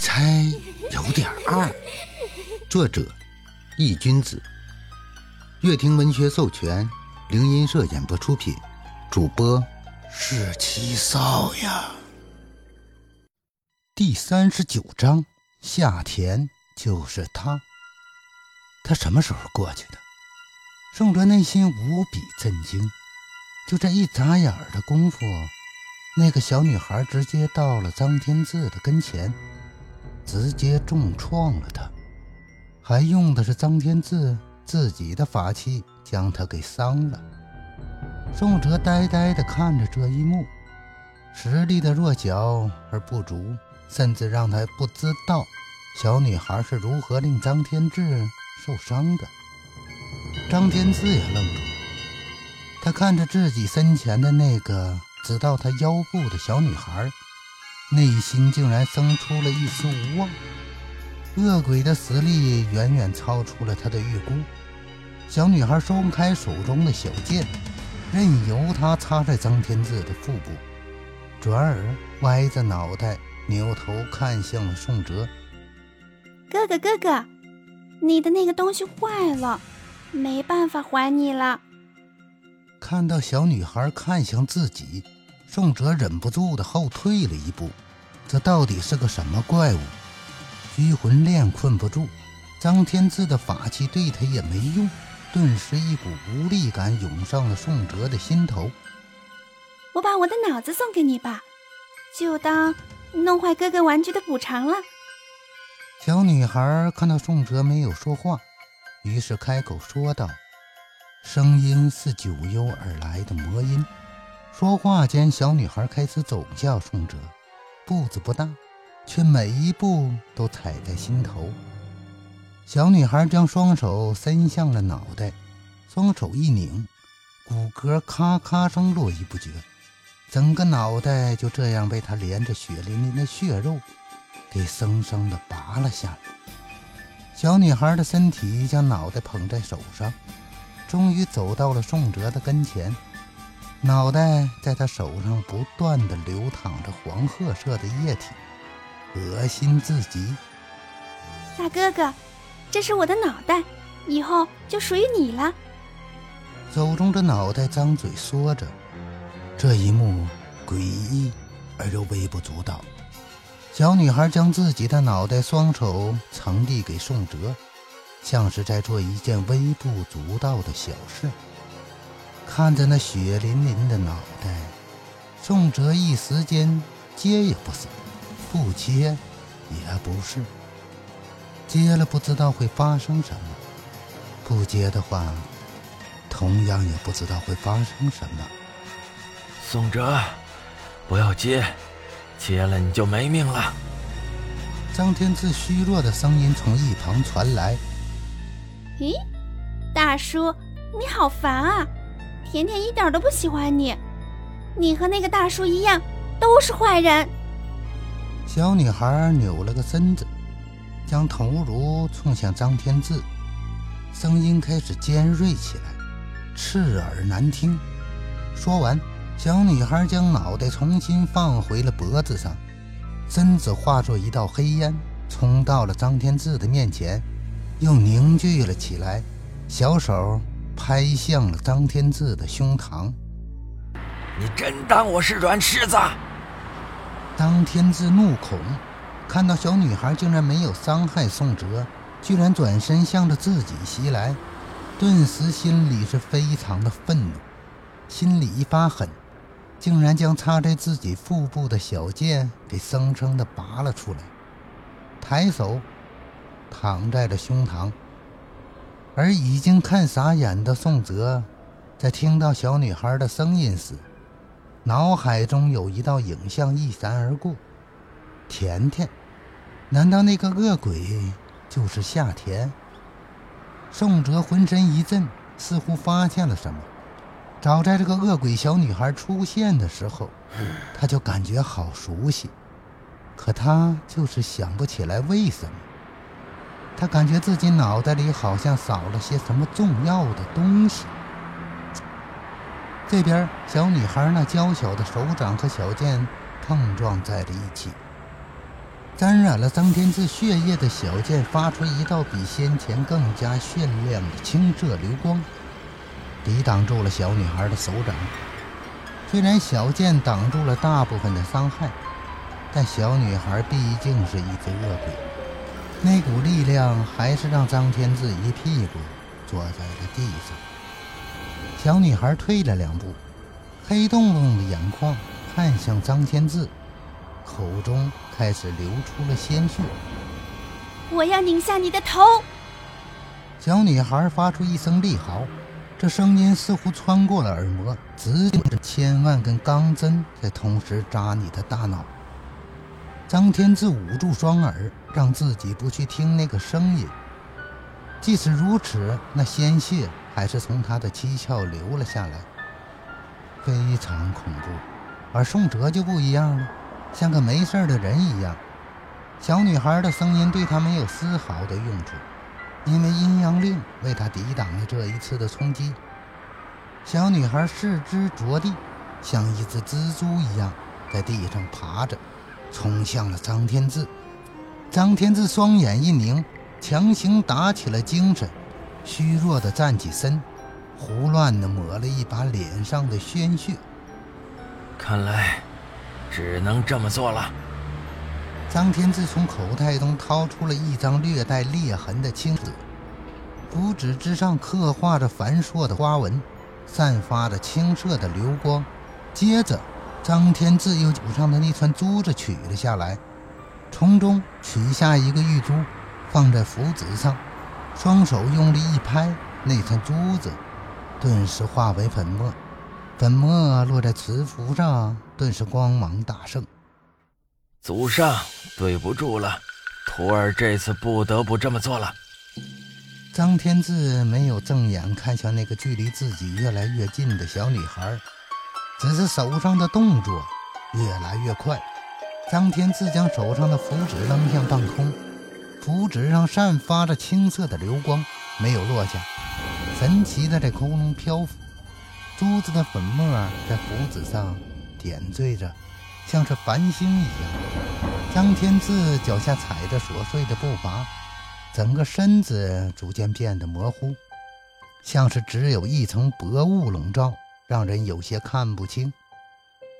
猜有点二。作者：易君子，乐亭文学授权，灵音社演播出品，主播是七少呀。第三十九章，夏田就是他。他什么时候过去的？宋哲内心无比震惊。就这一眨眼的功夫。那个小女孩直接到了张天志的跟前，直接重创了他，还用的是张天志自己的法器将他给伤了。宋哲呆呆地看着这一幕，实力的弱小而不足，甚至让他不知道小女孩是如何令张天志受伤的。张天志也愣住了，他看着自己身前的那个。直到他腰部的小女孩，内心竟然生出了一丝无望。恶鬼的实力远远超出了他的预估。小女孩松开手中的小剑，任由它插在张天志的腹部，转而歪着脑袋扭头看向了宋哲：“哥哥，哥哥，你的那个东西坏了，没办法还你了。”看到小女孩看向自己，宋哲忍不住的后退了一步。这到底是个什么怪物？拘魂链困不住，张天志的法器对他也没用。顿时，一股无力感涌上了宋哲的心头。我把我的脑子送给你吧，就当弄坏哥哥玩具的补偿了。小女孩看到宋哲没有说话，于是开口说道。声音是九幽而来的魔音。说话间，小女孩开始走向宋哲，步子不大，却每一步都踩在心头。小女孩将双手伸向了脑袋，双手一拧，骨骼咔咔声络绎不绝，整个脑袋就这样被她连着血淋淋的血肉给生生的拔了下来。小女孩的身体将脑袋捧在手上。终于走到了宋哲的跟前，脑袋在他手上不断的流淌着黄褐色的液体，恶心至极。大哥哥，这是我的脑袋，以后就属于你了。手中的脑袋张嘴说着，这一幕诡异而又微不足道。小女孩将自己的脑袋双手呈递给宋哲。像是在做一件微不足道的小事。看着那血淋淋的脑袋，宋哲一时间接也不是，不接也不是。接了不知道会发生什么，不接的话，同样也不知道会发生什么。宋哲，不要接，接了你就没命了。张天志虚弱的声音从一旁传来。咦，大叔，你好烦啊！甜甜一点都不喜欢你，你和那个大叔一样，都是坏人。小女孩扭了个身子，将头颅冲向张天志，声音开始尖锐起来，刺耳难听。说完，小女孩将脑袋重新放回了脖子上，身子化作一道黑烟，冲到了张天志的面前。又凝聚了起来，小手拍向了张天志的胸膛。你真当我是软柿子？张天志怒恐，看到小女孩竟然没有伤害宋哲，居然转身向着自己袭来，顿时心里是非常的愤怒，心里一发狠，竟然将插在自己腹部的小剑给生生的拔了出来，抬手。躺在了胸膛，而已经看傻眼的宋哲，在听到小女孩的声音时，脑海中有一道影像一闪而过：甜甜，难道那个恶鬼就是夏田？宋哲浑身一震，似乎发现了什么。早在这个恶鬼小女孩出现的时候，他就感觉好熟悉，可他就是想不起来为什么。他感觉自己脑袋里好像少了些什么重要的东西。这边，小女孩那娇小的手掌和小剑碰撞在了一起，沾染了张天志血液的小剑发出一道比先前更加炫亮的清澈流光，抵挡住了小女孩的手掌。虽然小剑挡住了大部分的伤害，但小女孩毕竟是一只恶鬼，那股力量还是让张天志一屁股坐在了地上。小女孩退了两步，黑洞洞的眼眶看向张天志，口中开始流出了鲜血。我要拧下你的头！小女孩发出一声厉嚎，这声音似乎穿过了耳膜，直接着千万根钢针在同时扎你的大脑。张天志捂住双耳，让自己不去听那个声音。即使如此，那鲜血。还是从他的七窍流了下来，非常恐怖。而宋哲就不一样了，像个没事的人一样。小女孩的声音对他没有丝毫的用处，因为阴阳令为他抵挡了这一次的冲击。小女孩四肢着地，像一只蜘蛛一样在地上爬着，冲向了张天志。张天志双眼一凝，强行打起了精神。虚弱的站起身，胡乱的抹了一把脸上的鲜血。看来，只能这么做了。张天志从口袋中掏出了一张略带裂痕的青纸，符纸之上刻画着繁硕的花纹，散发着青色的流光。接着，张天志又手上的那串珠子取了下来，从中取下一个玉珠，放在符纸上。双手用力一拍，那串珠子顿时化为粉末，粉末落在瓷符上，顿时光芒大盛。祖上，对不住了，徒儿这次不得不这么做了。张天志没有正眼看向那个距离自己越来越近的小女孩，只是手上的动作越来越快。张天志将手上的符纸扔向半空。符纸上散发着青色的流光，没有落下，神奇的在空中漂浮。珠子的粉末在符纸上点缀着，像是繁星一样。张天志脚下踩着琐碎的步伐，整个身子逐渐变得模糊，像是只有一层薄雾笼罩，让人有些看不清。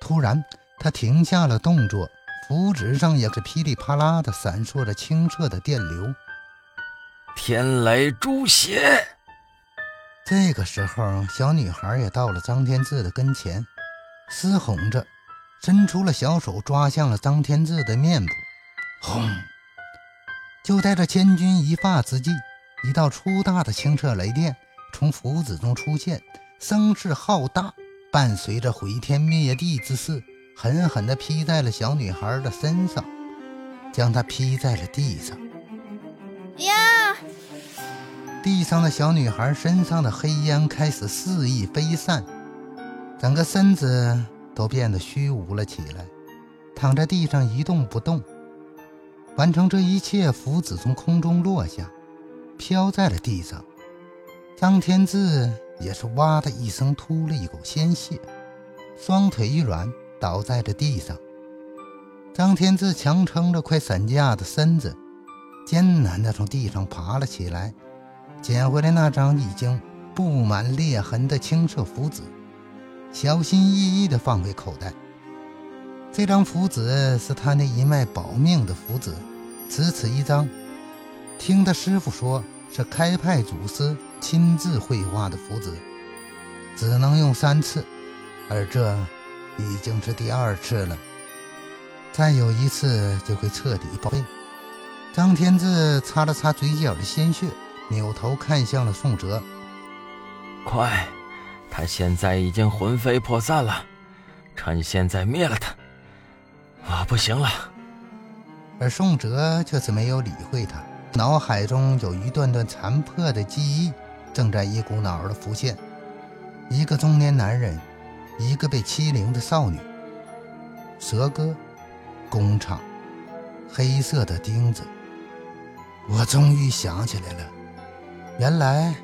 突然，他停下了动作。符纸上也是噼里啪啦的闪烁着清澈的电流。天雷诛邪！这个时候，小女孩也到了张天志的跟前，嘶吼着，伸出了小手抓向了张天志的面部。轰！就在这千钧一发之际，一道粗大的清澈雷电从符纸中出现，声势浩大，伴随着毁天灭地之势。狠狠地劈在了小女孩的身上，将她劈在了地上。呀！地上的小女孩身上的黑烟开始肆意飞散，整个身子都变得虚无了起来，躺在地上一动不动。完成这一切，福子从空中落下，飘在了地上。张天志也是哇的一声吐了一口鲜血，双腿一软。倒在了地上，张天志强撑着快散架的身子，艰难地从地上爬了起来，捡回来那张已经布满裂痕的青色符纸，小心翼翼地放回口袋。这张符纸是他那一脉保命的符纸，只此一张。听他师傅说，是开派祖师亲自绘画的符纸，只能用三次，而这。已经是第二次了，再有一次就会彻底报废。张天志擦了擦嘴角的鲜血，扭头看向了宋哲：“快，他现在已经魂飞魄散了，趁现在灭了他。我不行了。”而宋哲却是没有理会他，脑海中有一段段残破的记忆正在一股脑的浮现，一个中年男人。一个被欺凌的少女，蛇哥，工厂，黑色的钉子。我终于想起来了，原来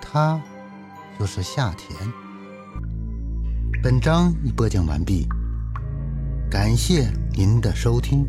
他就是夏田。本章已播讲完毕，感谢您的收听。